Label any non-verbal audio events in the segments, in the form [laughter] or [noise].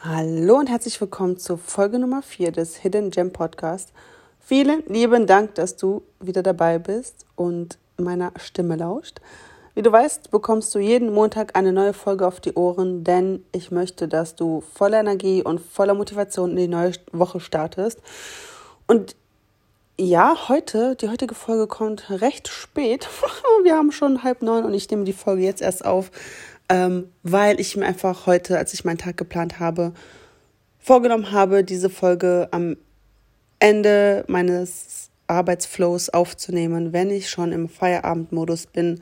Hallo und herzlich willkommen zur Folge Nummer 4 des Hidden Gem Podcast. Vielen lieben Dank, dass du wieder dabei bist und meiner Stimme lauscht. Wie du weißt, bekommst du jeden Montag eine neue Folge auf die Ohren, denn ich möchte, dass du voller Energie und voller Motivation in die neue Woche startest. Und ja, heute, die heutige Folge kommt recht spät. [laughs] Wir haben schon halb neun und ich nehme die Folge jetzt erst auf, ähm, weil ich mir einfach heute, als ich meinen Tag geplant habe, vorgenommen habe, diese Folge am Ende meines Arbeitsflows aufzunehmen, wenn ich schon im Feierabendmodus bin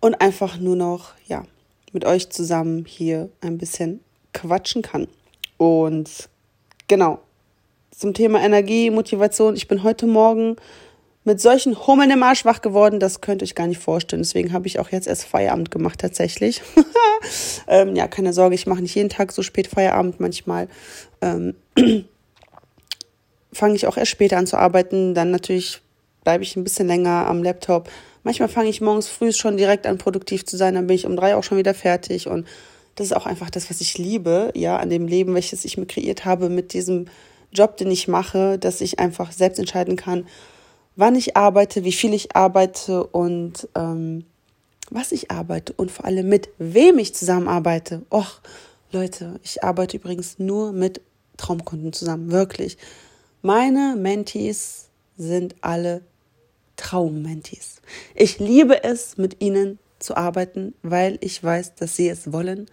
und einfach nur noch, ja, mit euch zusammen hier ein bisschen quatschen kann. Und genau, zum Thema Energie, Motivation. Ich bin heute Morgen mit solchen Hummeln im Arsch wach geworden, das könnt ihr euch gar nicht vorstellen. Deswegen habe ich auch jetzt erst Feierabend gemacht tatsächlich. [laughs] ähm, ja, keine Sorge, ich mache nicht jeden Tag so spät Feierabend. Manchmal ähm, [clears throat] fange ich auch erst später an zu arbeiten. Dann natürlich bleibe ich ein bisschen länger am Laptop. Manchmal fange ich morgens früh schon direkt an, produktiv zu sein. Dann bin ich um drei auch schon wieder fertig. Und das ist auch einfach das, was ich liebe, ja, an dem Leben, welches ich mir kreiert habe mit diesem Job, den ich mache, dass ich einfach selbst entscheiden kann, wann ich arbeite, wie viel ich arbeite und ähm, was ich arbeite und vor allem mit wem ich zusammenarbeite. Och, Leute, ich arbeite übrigens nur mit Traumkunden zusammen, wirklich. Meine Mentees sind alle Traummentees. Ich liebe es, mit ihnen zu arbeiten, weil ich weiß, dass sie es wollen.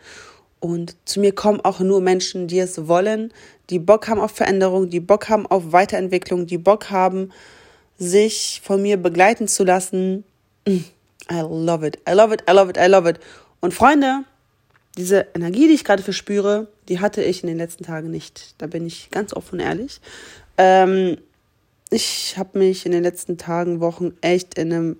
Und zu mir kommen auch nur Menschen, die es wollen, die Bock haben auf Veränderung, die Bock haben auf Weiterentwicklung, die Bock haben, sich von mir begleiten zu lassen. Mm, I love it. I love it. I love it. I love it. Und Freunde, diese Energie, die ich gerade verspüre, die hatte ich in den letzten Tagen nicht. Da bin ich ganz offen und ehrlich. Ähm, ich habe mich in den letzten Tagen, Wochen echt in einem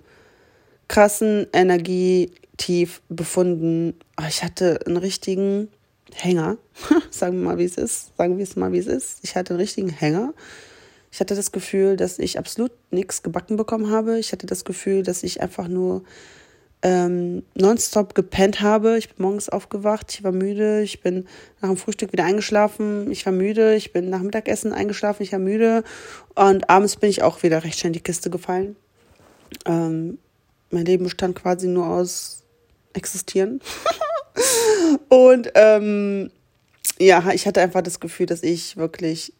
krassen Energietief befunden. Ich hatte einen richtigen Hänger. [laughs] Sagen wir mal, wie es ist. Sagen wir es mal, wie es ist. Ich hatte einen richtigen Hänger. Ich hatte das Gefühl, dass ich absolut nichts gebacken bekommen habe. Ich hatte das Gefühl, dass ich einfach nur ähm, nonstop gepennt habe. Ich bin morgens aufgewacht, ich war müde, ich bin nach dem Frühstück wieder eingeschlafen, ich war müde, ich bin nach Mittagessen eingeschlafen, ich war müde und abends bin ich auch wieder recht schnell in die Kiste gefallen. Ähm, mein Leben bestand quasi nur aus Existieren. [laughs] und ähm, ja, ich hatte einfach das Gefühl, dass ich wirklich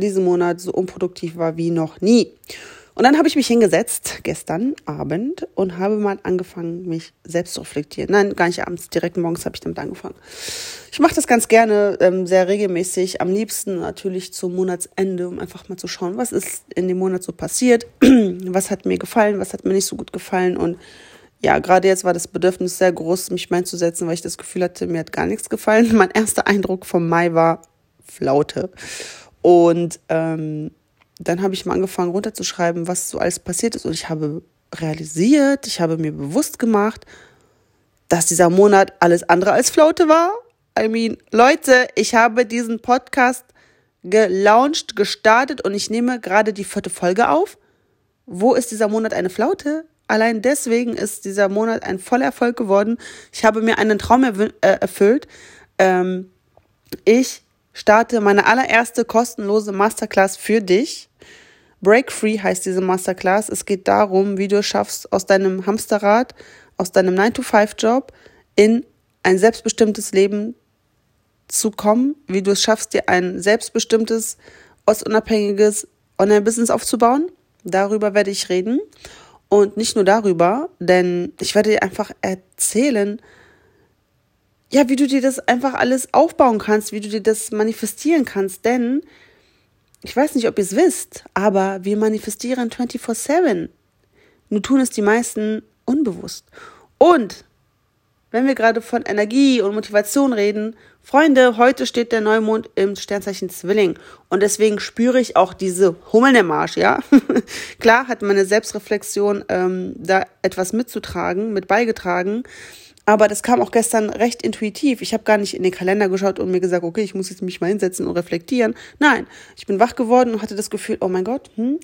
diesen Monat so unproduktiv war wie noch nie. Und dann habe ich mich hingesetzt gestern Abend und habe mal angefangen, mich selbst zu reflektieren. Nein, gar nicht abends, direkt morgens habe ich damit angefangen. Ich mache das ganz gerne, ähm, sehr regelmäßig, am liebsten natürlich zum Monatsende, um einfach mal zu schauen, was ist in dem Monat so passiert, [clears throat] was hat mir gefallen, was hat mir nicht so gut gefallen. Und ja, gerade jetzt war das Bedürfnis sehr groß, mich einzusetzen, weil ich das Gefühl hatte, mir hat gar nichts gefallen. [laughs] Mein erster Eindruck vom Mai war Flaute. Und ähm, dann habe ich mal angefangen runterzuschreiben, was so alles passiert ist. Und ich habe realisiert, ich habe mir bewusst gemacht, dass dieser Monat alles andere als Flaute war. I mean, Leute, ich habe diesen Podcast gelauncht, gestartet und ich nehme gerade die vierte Folge auf. Wo ist dieser Monat eine Flaute? Allein deswegen ist dieser Monat ein voller Erfolg geworden. Ich habe mir einen Traum äh, erfüllt. Ähm, ich starte meine allererste kostenlose Masterclass für dich. Break Free heißt diese Masterclass. Es geht darum, wie du es schaffst, aus deinem Hamsterrad, aus deinem 9-to-5-Job in ein selbstbestimmtes Leben zu kommen, wie du es schaffst, dir ein selbstbestimmtes, ortsunabhängiges Online-Business aufzubauen. Darüber werde ich reden. Und nicht nur darüber, denn ich werde dir einfach erzählen, ja, wie du dir das einfach alles aufbauen kannst, wie du dir das manifestieren kannst. Denn ich weiß nicht, ob ihr es wisst, aber wir manifestieren 24/7. Nur tun es die meisten unbewusst. Und wenn wir gerade von Energie und Motivation reden, Freunde, heute steht der Neumond im Sternzeichen Zwilling und deswegen spüre ich auch diese Hummeln im Arsch, ja. [laughs] Klar hat meine Selbstreflexion ähm, da etwas mitzutragen, mit beigetragen, aber das kam auch gestern recht intuitiv. Ich habe gar nicht in den Kalender geschaut und mir gesagt, okay, ich muss jetzt mich mal hinsetzen und reflektieren. Nein, ich bin wach geworden und hatte das Gefühl, oh mein Gott, hm,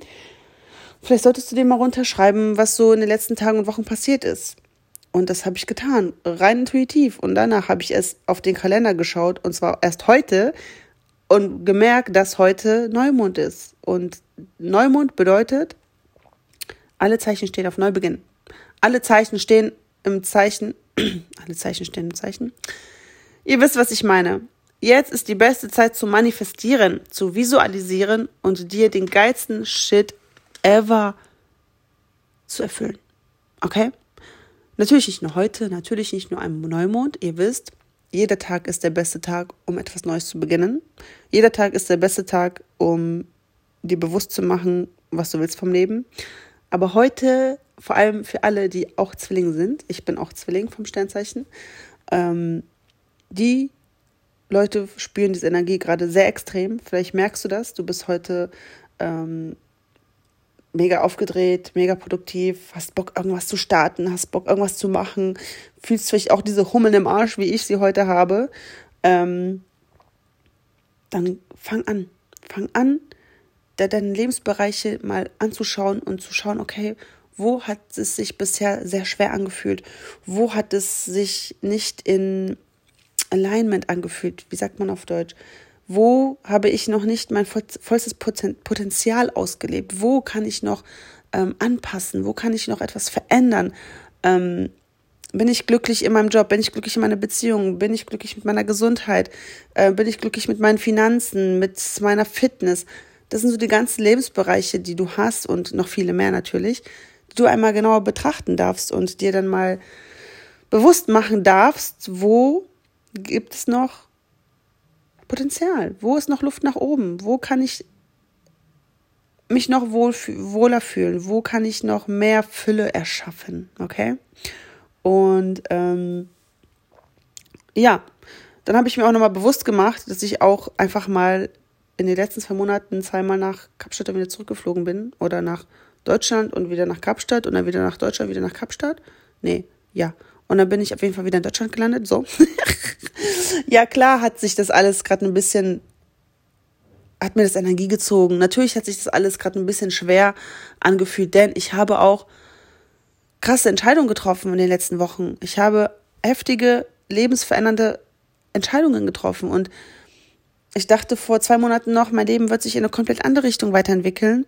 vielleicht solltest du dir mal runterschreiben, was so in den letzten Tagen und Wochen passiert ist. Und das habe ich getan, rein intuitiv. Und danach habe ich erst auf den Kalender geschaut, und zwar erst heute, und gemerkt, dass heute Neumond ist. Und Neumond bedeutet, alle Zeichen stehen auf Neubeginn. Alle Zeichen stehen im Zeichen, [clears throat] alle Zeichen stehen im Zeichen. Ihr wisst, was ich meine. Jetzt ist die beste Zeit zu manifestieren, zu visualisieren und dir den geilsten Shit ever zu erfüllen. Okay? Natürlich nicht nur heute, natürlich nicht nur am Neumond. Ihr wisst, jeder Tag ist der beste Tag, um etwas Neues zu beginnen. Jeder Tag ist der beste Tag, um dir bewusst zu machen, was du willst vom Leben. Aber heute, vor allem für alle, die auch Zwilling sind, ich bin auch Zwilling vom Sternzeichen, ähm, die Leute spüren diese Energie gerade sehr extrem. Vielleicht merkst du das. Du bist heute ähm, mega aufgedreht, mega produktiv, hast Bock, irgendwas zu starten, hast Bock, irgendwas zu machen, fühlst vielleicht auch diese Hummeln im Arsch, wie ich sie heute habe. Ähm, dann fang an. Fang an, deine Lebensbereiche mal anzuschauen und zu schauen, okay, wo hat es sich bisher sehr schwer angefühlt? Wo hat es sich nicht in Alignment angefühlt? Wie sagt man auf Deutsch? Wo habe ich noch nicht mein vollstes Potenzial ausgelebt? Wo kann ich noch ähm, anpassen? Wo kann ich noch etwas verändern? Ähm, bin ich glücklich in meinem Job? Bin ich glücklich in meiner Beziehung? Bin ich glücklich mit meiner Gesundheit? Äh, bin ich glücklich mit meinen Finanzen, mit meiner Fitness? Das sind so die ganzen Lebensbereiche, die du hast und noch viele mehr natürlich, du einmal genauer betrachten darfst und dir dann mal bewusst machen darfst, wo gibt es noch Potenzial? Wo ist noch Luft nach oben? Wo kann ich mich noch wohl, wohler fühlen? Wo kann ich noch mehr Fülle erschaffen? Okay? Und ähm, ja, dann habe ich mir auch nochmal bewusst gemacht, dass ich auch einfach mal in den letzten zwei Monaten zweimal nach Kapstadt wieder zurückgeflogen bin oder nach Deutschland und wieder nach Kapstadt und dann wieder nach Deutschland, wieder nach Kapstadt. Nee, ja. Und dann bin ich auf jeden Fall wieder in Deutschland gelandet. So. [laughs] ja, klar hat sich das alles gerade ein bisschen, hat mir das Energie gezogen. Natürlich hat sich das alles gerade ein bisschen schwer angefühlt, denn ich habe auch krasse Entscheidungen getroffen in den letzten Wochen. Ich habe heftige, lebensverändernde Entscheidungen getroffen und ich dachte vor zwei Monaten noch, mein Leben wird sich in eine komplett andere Richtung weiterentwickeln,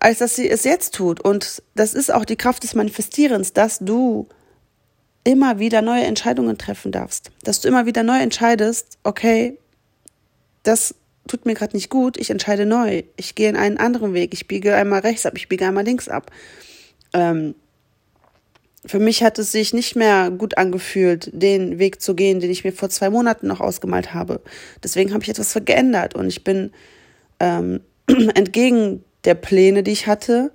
als dass sie es jetzt tut. Und das ist auch die Kraft des Manifestierens, dass du immer wieder neue Entscheidungen treffen darfst. Dass du immer wieder neu entscheidest, okay, das tut mir gerade nicht gut, ich entscheide neu. Ich gehe in einen anderen Weg. Ich biege einmal rechts ab, ich biege einmal links ab. Ähm, für mich hat es sich nicht mehr gut angefühlt, den Weg zu gehen, den ich mir vor zwei Monaten noch ausgemalt habe. Deswegen habe ich etwas geändert und ich bin ähm, [clears throat] entgegen der Pläne, die ich hatte,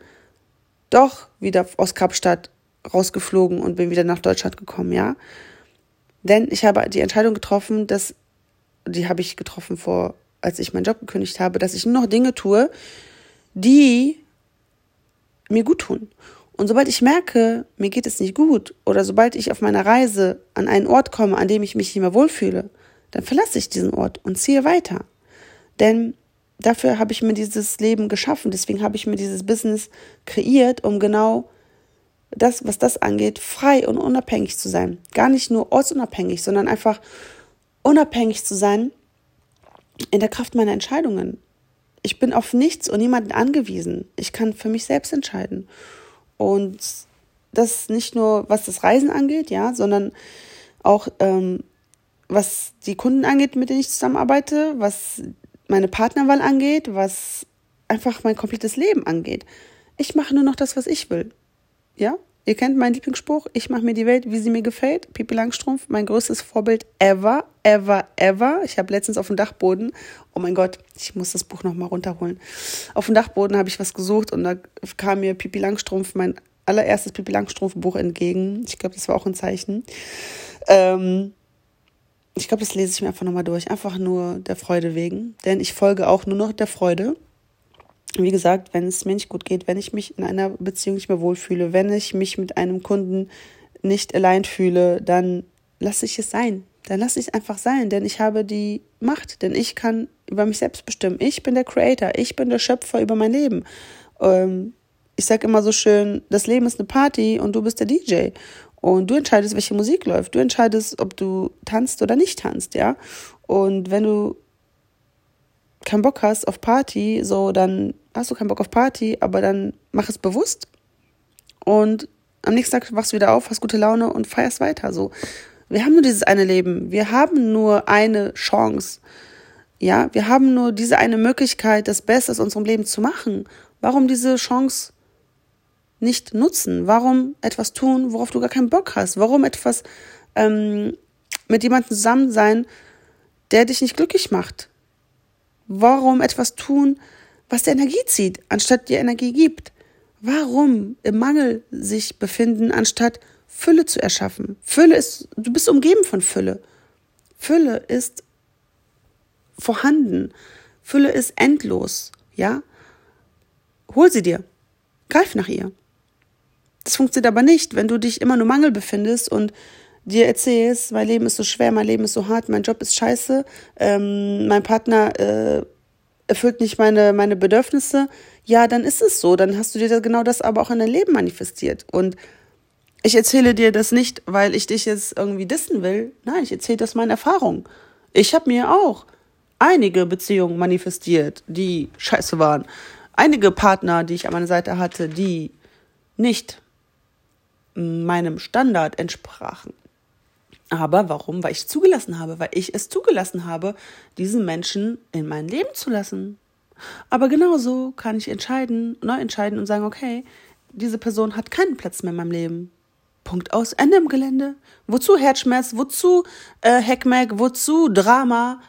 doch wieder aus Kapstadt rausgeflogen und bin wieder nach Deutschland gekommen, ja. Denn ich habe die Entscheidung getroffen, dass, die habe ich getroffen vor, als ich meinen Job gekündigt habe, dass ich nur noch Dinge tue, die mir gut tun. Und sobald ich merke, mir geht es nicht gut oder sobald ich auf meiner Reise an einen Ort komme, an dem ich mich nicht mehr wohlfühle, dann verlasse ich diesen Ort und ziehe weiter. Denn dafür habe ich mir dieses Leben geschaffen, deswegen habe ich mir dieses Business kreiert, um genau das, was das angeht, frei und unabhängig zu sein. Gar nicht nur ortsunabhängig, sondern einfach unabhängig zu sein in der Kraft meiner Entscheidungen. Ich bin auf nichts und niemanden angewiesen. Ich kann für mich selbst entscheiden. Und das nicht nur, was das Reisen angeht, ja, sondern auch ähm, was die Kunden angeht, mit denen ich zusammenarbeite, was meine Partnerwahl angeht, was einfach mein komplettes Leben angeht. Ich mache nur noch das, was ich will. Ja? Ihr kennt meinen Lieblingsspruch, ich mache mir die Welt, wie sie mir gefällt. Pipi Langstrumpf, mein größtes Vorbild ever, ever, ever. Ich habe letztens auf dem Dachboden, oh mein Gott, ich muss das Buch nochmal runterholen. Auf dem Dachboden habe ich was gesucht und da kam mir Pipi Langstrumpf, mein allererstes Pipi Langstrumpf Buch entgegen. Ich glaube, das war auch ein Zeichen. Ähm, ich glaube, das lese ich mir einfach nochmal durch. Einfach nur der Freude wegen. Denn ich folge auch nur noch der Freude wie gesagt, wenn es mir nicht gut geht, wenn ich mich in einer Beziehung nicht mehr wohlfühle, wenn ich mich mit einem Kunden nicht allein fühle, dann lasse ich es sein. Dann lasse ich es einfach sein, denn ich habe die Macht, denn ich kann über mich selbst bestimmen. Ich bin der Creator, ich bin der Schöpfer über mein Leben. Ähm, ich sage immer so schön, das Leben ist eine Party und du bist der DJ. Und du entscheidest, welche Musik läuft. Du entscheidest, ob du tanzt oder nicht tanzt, ja. Und wenn du keinen Bock hast auf Party, so, dann hast du keinen Bock auf Party, aber dann mach es bewusst. Und am nächsten Tag wachst du wieder auf, hast gute Laune und feierst weiter, so. Wir haben nur dieses eine Leben. Wir haben nur eine Chance. Ja, wir haben nur diese eine Möglichkeit, das Beste aus unserem Leben zu machen. Warum diese Chance nicht nutzen? Warum etwas tun, worauf du gar keinen Bock hast? Warum etwas ähm, mit jemandem zusammen sein, der dich nicht glücklich macht? Warum etwas tun, was dir Energie zieht, anstatt dir Energie gibt? Warum im Mangel sich befinden, anstatt Fülle zu erschaffen? Fülle ist, du bist umgeben von Fülle. Fülle ist vorhanden. Fülle ist endlos, ja? Hol sie dir. Greif nach ihr. Das funktioniert aber nicht, wenn du dich immer nur Mangel befindest und dir erzählst, mein Leben ist so schwer, mein Leben ist so hart, mein Job ist scheiße, ähm, mein Partner äh, erfüllt nicht meine, meine Bedürfnisse, ja, dann ist es so. Dann hast du dir genau das aber auch in dein Leben manifestiert. Und ich erzähle dir das nicht, weil ich dich jetzt irgendwie dissen will. Nein, ich erzähle das meine Erfahrung. Ich habe mir auch einige Beziehungen manifestiert, die scheiße waren. Einige Partner, die ich an meiner Seite hatte, die nicht meinem Standard entsprachen. Aber warum? Weil ich zugelassen habe, weil ich es zugelassen habe, diesen Menschen in mein Leben zu lassen. Aber genauso kann ich entscheiden, neu entscheiden und sagen, okay, diese Person hat keinen Platz mehr in meinem Leben. Punkt aus, Ende im Gelände. Wozu Herzschmerz? Wozu äh, Heckmeck? Wozu Drama?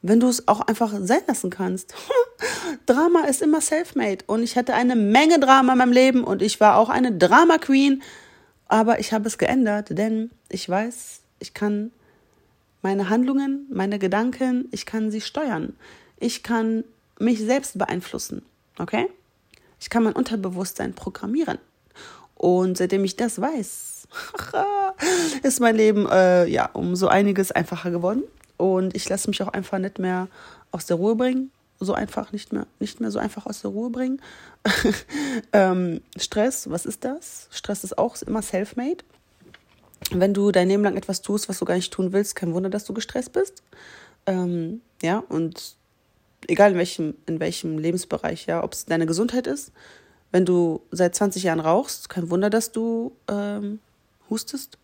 Wenn du es auch einfach sein lassen kannst. [laughs] Drama ist immer self-made. Und ich hatte eine Menge Drama in meinem Leben und ich war auch eine Drama Queen. Aber ich habe es geändert, denn ich weiß, ich kann meine Handlungen, meine Gedanken, ich kann sie steuern. Ich kann mich selbst beeinflussen. Okay? Ich kann mein Unterbewusstsein programmieren. Und seitdem ich das weiß, [laughs] ist mein Leben äh, ja um so einiges einfacher geworden. Und ich lasse mich auch einfach nicht mehr aus der Ruhe bringen so einfach nicht mehr, nicht mehr so einfach aus der Ruhe bringen. [laughs] ähm, Stress, was ist das? Stress ist auch immer self-made. Wenn du dein Leben lang etwas tust, was du gar nicht tun willst, kein Wunder, dass du gestresst bist. Ähm, ja, und egal in welchem, in welchem Lebensbereich, ja, ob es deine Gesundheit ist, wenn du seit 20 Jahren rauchst, kein Wunder, dass du ähm, hustest.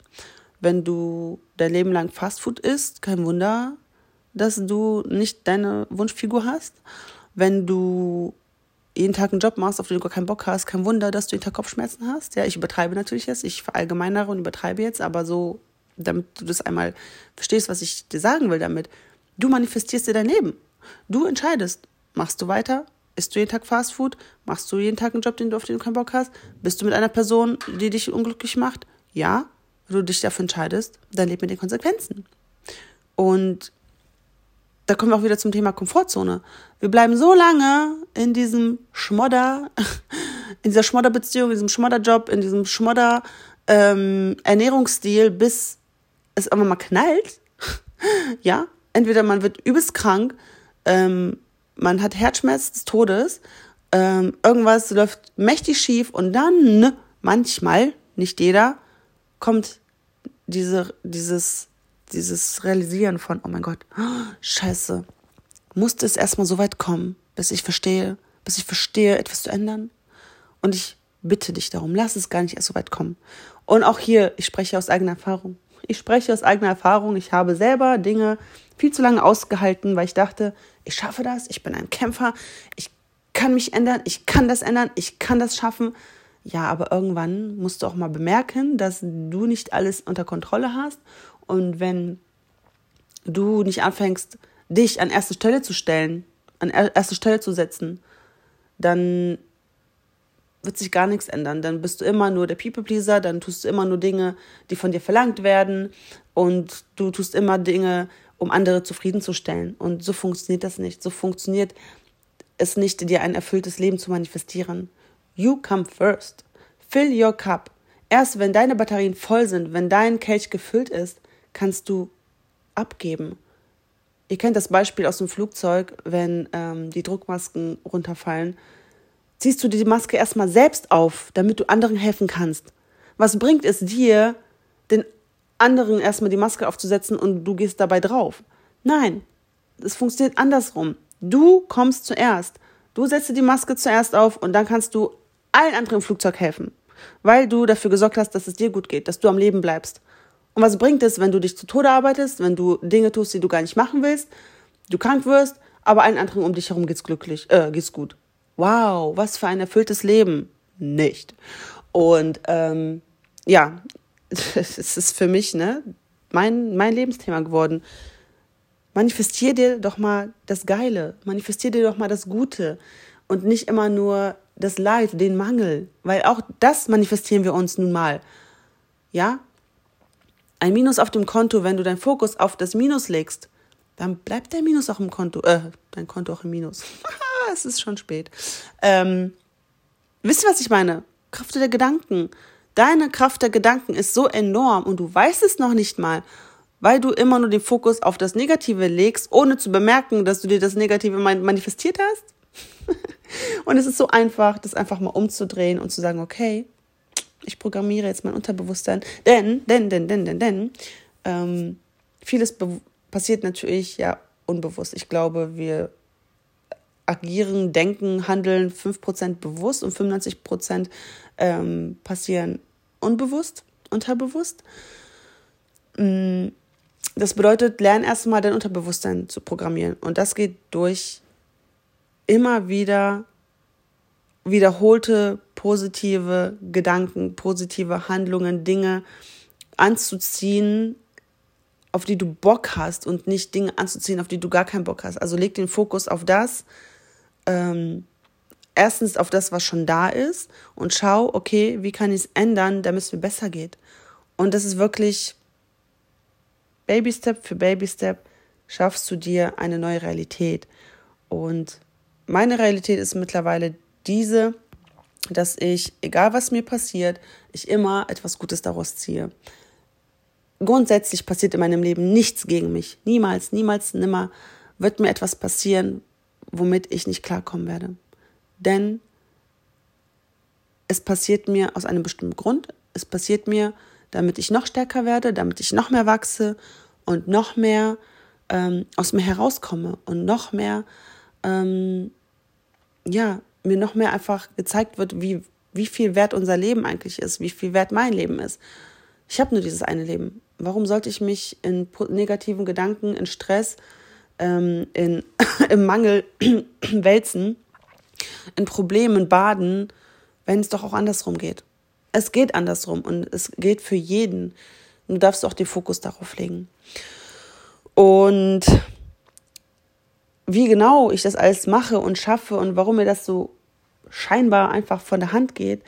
Wenn du dein Leben lang Fastfood isst, kein Wunder, dass du nicht deine Wunschfigur hast. Wenn du jeden Tag einen Job machst, auf den du gar keinen Bock hast, kein Wunder, dass du jeden Tag Kopfschmerzen hast. Ja, ich übertreibe natürlich jetzt, ich verallgemeinere und übertreibe jetzt, aber so, damit du das einmal verstehst, was ich dir sagen will damit. Du manifestierst dir dein Leben. Du entscheidest, machst du weiter, isst du jeden Tag Fastfood, machst du jeden Tag einen Job, den du auf den du keinen Bock hast, bist du mit einer Person, die dich unglücklich macht? Ja, wenn du dich dafür entscheidest, dann leb mit den Konsequenzen. Und da kommen wir auch wieder zum Thema Komfortzone. Wir bleiben so lange in diesem Schmodder, [laughs] in dieser Schmodderbeziehung, in diesem Schmodderjob, in diesem Schmodder ähm, Ernährungsstil, bis es irgendwann mal knallt. [laughs] ja, entweder man wird übelst krank, ähm, man hat Herzschmerz des Todes, ähm, irgendwas läuft mächtig schief und dann manchmal, nicht jeder, kommt diese, dieses dieses Realisieren von, oh mein Gott, scheiße, musste es erstmal so weit kommen, bis ich verstehe, bis ich verstehe, etwas zu ändern. Und ich bitte dich darum, lass es gar nicht erst so weit kommen. Und auch hier, ich spreche aus eigener Erfahrung. Ich spreche aus eigener Erfahrung. Ich habe selber Dinge viel zu lange ausgehalten, weil ich dachte, ich schaffe das, ich bin ein Kämpfer, ich kann mich ändern, ich kann das ändern, ich kann das schaffen. Ja, aber irgendwann musst du auch mal bemerken, dass du nicht alles unter Kontrolle hast und wenn du nicht anfängst, dich an erste Stelle zu stellen, an erste Stelle zu setzen, dann wird sich gar nichts ändern. Dann bist du immer nur der People-Pleaser, dann tust du immer nur Dinge, die von dir verlangt werden und du tust immer Dinge, um andere zufriedenzustellen. Und so funktioniert das nicht. So funktioniert es nicht, dir ein erfülltes Leben zu manifestieren. You come first. Fill your cup. Erst wenn deine Batterien voll sind, wenn dein Kelch gefüllt ist, kannst du abgeben. Ihr kennt das Beispiel aus dem Flugzeug, wenn ähm, die Druckmasken runterfallen. Ziehst du die Maske erstmal selbst auf, damit du anderen helfen kannst. Was bringt es dir, den anderen erstmal die Maske aufzusetzen und du gehst dabei drauf? Nein, es funktioniert andersrum. Du kommst zuerst. Du setzt dir die Maske zuerst auf und dann kannst du allen anderen im Flugzeug helfen, weil du dafür gesorgt hast, dass es dir gut geht, dass du am Leben bleibst. Und was bringt es, wenn du dich zu Tode arbeitest, wenn du Dinge tust, die du gar nicht machen willst, du krank wirst, aber allen anderen um dich herum geht's glücklich, äh, geht's gut. Wow, was für ein erfülltes Leben. Nicht. Und ähm, ja, [laughs] es ist für mich ne mein mein Lebensthema geworden. Manifestier dir doch mal das Geile, manifestier dir doch mal das Gute und nicht immer nur das Leid, den Mangel, weil auch das manifestieren wir uns nun mal. Ja? Ein Minus auf dem Konto, wenn du deinen Fokus auf das Minus legst, dann bleibt der Minus auch im Konto, äh, dein Konto auch im Minus. [laughs] es ist schon spät. Ähm, wisst ihr, was ich meine? Kraft der Gedanken. Deine Kraft der Gedanken ist so enorm und du weißt es noch nicht mal weil du immer nur den Fokus auf das Negative legst, ohne zu bemerken, dass du dir das Negative manifestiert hast. [laughs] und es ist so einfach, das einfach mal umzudrehen und zu sagen, okay, ich programmiere jetzt mein Unterbewusstsein. Denn, denn, denn, denn, denn, denn, ähm, vieles passiert natürlich ja unbewusst. Ich glaube, wir agieren, denken, handeln 5% bewusst und 95% ähm, passieren unbewusst, unterbewusst. Mm, das bedeutet, lern erstmal dein Unterbewusstsein zu programmieren. Und das geht durch immer wieder wiederholte positive Gedanken, positive Handlungen, Dinge anzuziehen, auf die du Bock hast und nicht Dinge anzuziehen, auf die du gar keinen Bock hast. Also leg den Fokus auf das, ähm, erstens auf das, was schon da ist und schau, okay, wie kann ich es ändern, damit es mir besser geht. Und das ist wirklich Baby Step für Baby Step schaffst du dir eine neue Realität. Und meine Realität ist mittlerweile diese, dass ich, egal was mir passiert, ich immer etwas Gutes daraus ziehe. Grundsätzlich passiert in meinem Leben nichts gegen mich. Niemals, niemals, nimmer wird mir etwas passieren, womit ich nicht klarkommen werde. Denn es passiert mir aus einem bestimmten Grund. Es passiert mir, damit ich noch stärker werde, damit ich noch mehr wachse und noch mehr ähm, aus mir herauskomme und noch mehr, ähm, ja, mir noch mehr einfach gezeigt wird, wie, wie viel wert unser Leben eigentlich ist, wie viel wert mein Leben ist. Ich habe nur dieses eine Leben. Warum sollte ich mich in negativen Gedanken, in Stress, ähm, in, [laughs] im Mangel [clears throat] wälzen, in Problemen baden, wenn es doch auch andersrum geht? Es geht andersrum und es geht für jeden. Du darfst auch den Fokus darauf legen. Und wie genau ich das alles mache und schaffe und warum mir das so scheinbar einfach von der Hand geht,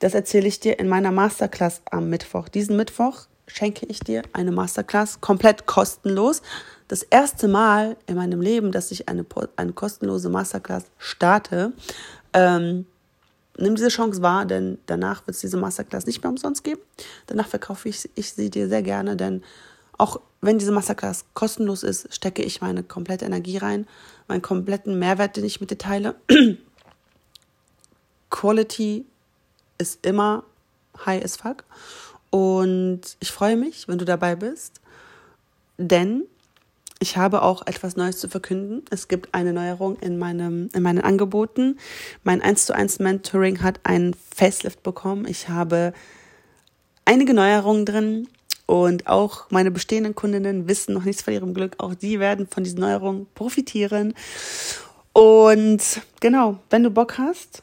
das erzähle ich dir in meiner Masterclass am Mittwoch. Diesen Mittwoch schenke ich dir eine Masterclass komplett kostenlos. Das erste Mal in meinem Leben, dass ich eine, eine kostenlose Masterclass starte. Ähm, nimm diese Chance wahr, denn danach wird es diese Masterclass nicht mehr umsonst geben. Danach verkaufe ich, ich sie dir sehr gerne, denn auch wenn diese Masterclass kostenlos ist, stecke ich meine komplette Energie rein, meinen kompletten Mehrwert, den ich mit dir teile. [clears throat] Quality ist immer high as fuck. Und ich freue mich, wenn du dabei bist, denn ich habe auch etwas Neues zu verkünden. Es gibt eine Neuerung in, meinem, in meinen Angeboten. Mein 1 zu 1 Mentoring hat einen Facelift bekommen. Ich habe einige Neuerungen drin und auch meine bestehenden Kundinnen wissen noch nichts von ihrem Glück. Auch die werden von diesen Neuerungen profitieren. Und genau, wenn du Bock hast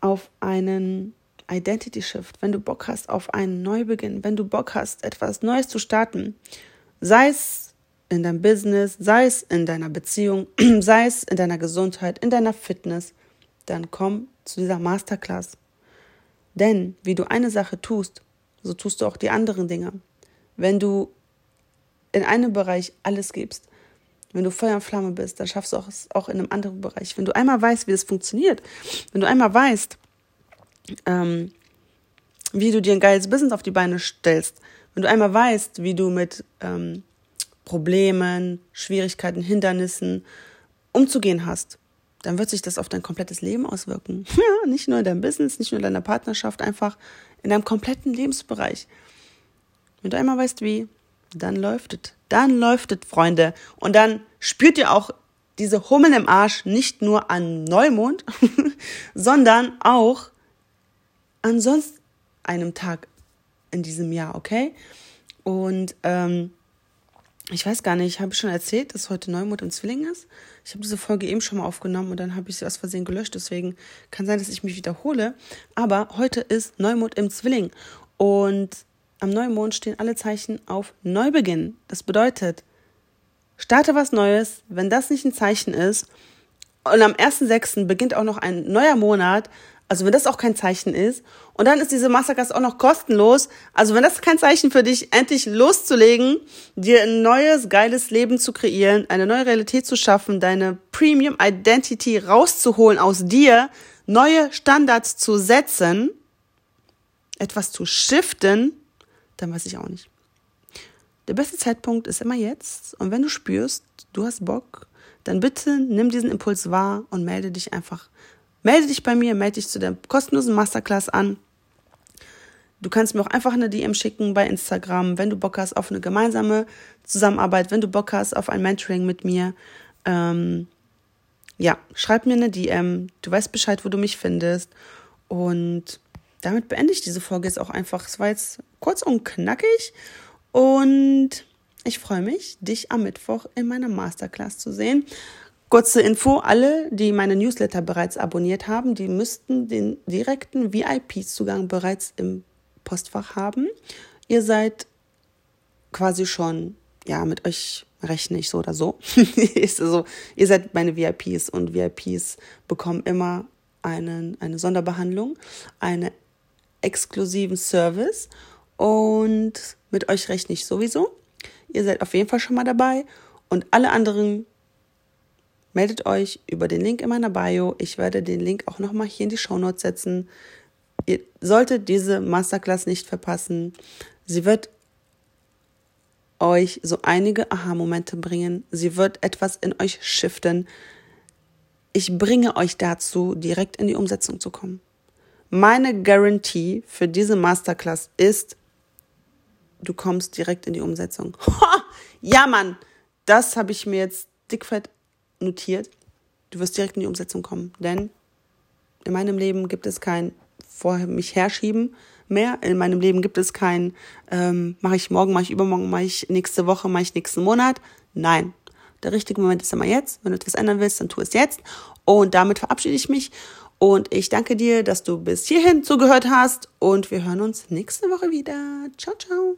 auf einen Identity Shift, wenn du Bock hast auf einen Neubeginn, wenn du Bock hast, etwas Neues zu starten, sei es in deinem Business, sei es in deiner Beziehung, [clears throat] sei es in deiner Gesundheit, in deiner Fitness, dann komm zu dieser Masterclass. Denn wie du eine Sache tust, so tust du auch die anderen Dinge. Wenn du in einem Bereich alles gibst, wenn du Feuer und Flamme bist, dann schaffst du es auch in einem anderen Bereich. Wenn du einmal weißt, wie das funktioniert, wenn du einmal weißt, ähm, wie du dir ein geiles Business auf die Beine stellst, wenn du einmal weißt, wie du mit ähm, Problemen, Schwierigkeiten, Hindernissen umzugehen hast, dann wird sich das auf dein komplettes Leben auswirken. Ja, [laughs] nicht nur in deinem Business, nicht nur in deiner Partnerschaft, einfach in deinem kompletten Lebensbereich. Wenn du einmal weißt, wie, dann läuft es. Dann läuft es, Freunde. Und dann spürt ihr auch diese Hummeln im Arsch nicht nur an Neumond, [laughs] sondern auch an sonst einem Tag in diesem Jahr, okay? Und ähm, ich weiß gar nicht, habe ich schon erzählt, dass heute Neumond im Zwilling ist? Ich habe diese Folge eben schon mal aufgenommen und dann habe ich sie aus Versehen gelöscht. Deswegen kann sein, dass ich mich wiederhole. Aber heute ist Neumond im Zwilling. Und am Neumond stehen alle Zeichen auf Neubeginn. Das bedeutet, starte was Neues. Wenn das nicht ein Zeichen ist, und am 1.6. beginnt auch noch ein neuer Monat, also wenn das auch kein Zeichen ist, und dann ist diese Masterclass auch noch kostenlos, also wenn das kein Zeichen für dich, endlich loszulegen, dir ein neues, geiles Leben zu kreieren, eine neue Realität zu schaffen, deine Premium Identity rauszuholen aus dir, neue Standards zu setzen, etwas zu shiften, dann weiß ich auch nicht. Der beste Zeitpunkt ist immer jetzt. Und wenn du spürst, du hast Bock, dann bitte nimm diesen Impuls wahr und melde dich einfach. Melde dich bei mir, melde dich zu der kostenlosen Masterclass an. Du kannst mir auch einfach eine DM schicken bei Instagram, wenn du Bock hast auf eine gemeinsame Zusammenarbeit, wenn du Bock hast auf ein Mentoring mit mir. Ähm, ja, schreib mir eine DM. Du weißt Bescheid, wo du mich findest. Und damit beende ich diese Folge jetzt auch einfach. Es war jetzt kurz und knackig. Und ich freue mich, dich am Mittwoch in meiner Masterclass zu sehen. Kurze Info, alle, die meine Newsletter bereits abonniert haben, die müssten den direkten VIP-Zugang bereits im Postfach haben. Ihr seid quasi schon, ja, mit euch rechne ich so oder so. [laughs] also, ihr seid meine VIPs und VIPs bekommen immer einen, eine Sonderbehandlung, eine exklusiven Service und mit euch rechne ich sowieso. Ihr seid auf jeden Fall schon mal dabei und alle anderen meldet euch über den Link in meiner Bio. Ich werde den Link auch nochmal hier in die Show Notes setzen. Ihr solltet diese Masterclass nicht verpassen. Sie wird euch so einige Aha-Momente bringen. Sie wird etwas in euch shiften. Ich bringe euch dazu, direkt in die Umsetzung zu kommen. Meine Garantie für diese Masterclass ist, du kommst direkt in die Umsetzung. [laughs] ja, Mann, das habe ich mir jetzt dickfett notiert. Du wirst direkt in die Umsetzung kommen, denn in meinem Leben gibt es kein vor mich herschieben mehr. In meinem Leben gibt es kein ähm, mache ich morgen, mache ich übermorgen, mache ich nächste Woche, mache ich nächsten Monat. Nein, der richtige Moment ist immer jetzt. Wenn du etwas ändern willst, dann tu es jetzt. Und damit verabschiede ich mich und ich danke dir, dass du bis hierhin zugehört hast und wir hören uns nächste Woche wieder. Ciao, ciao.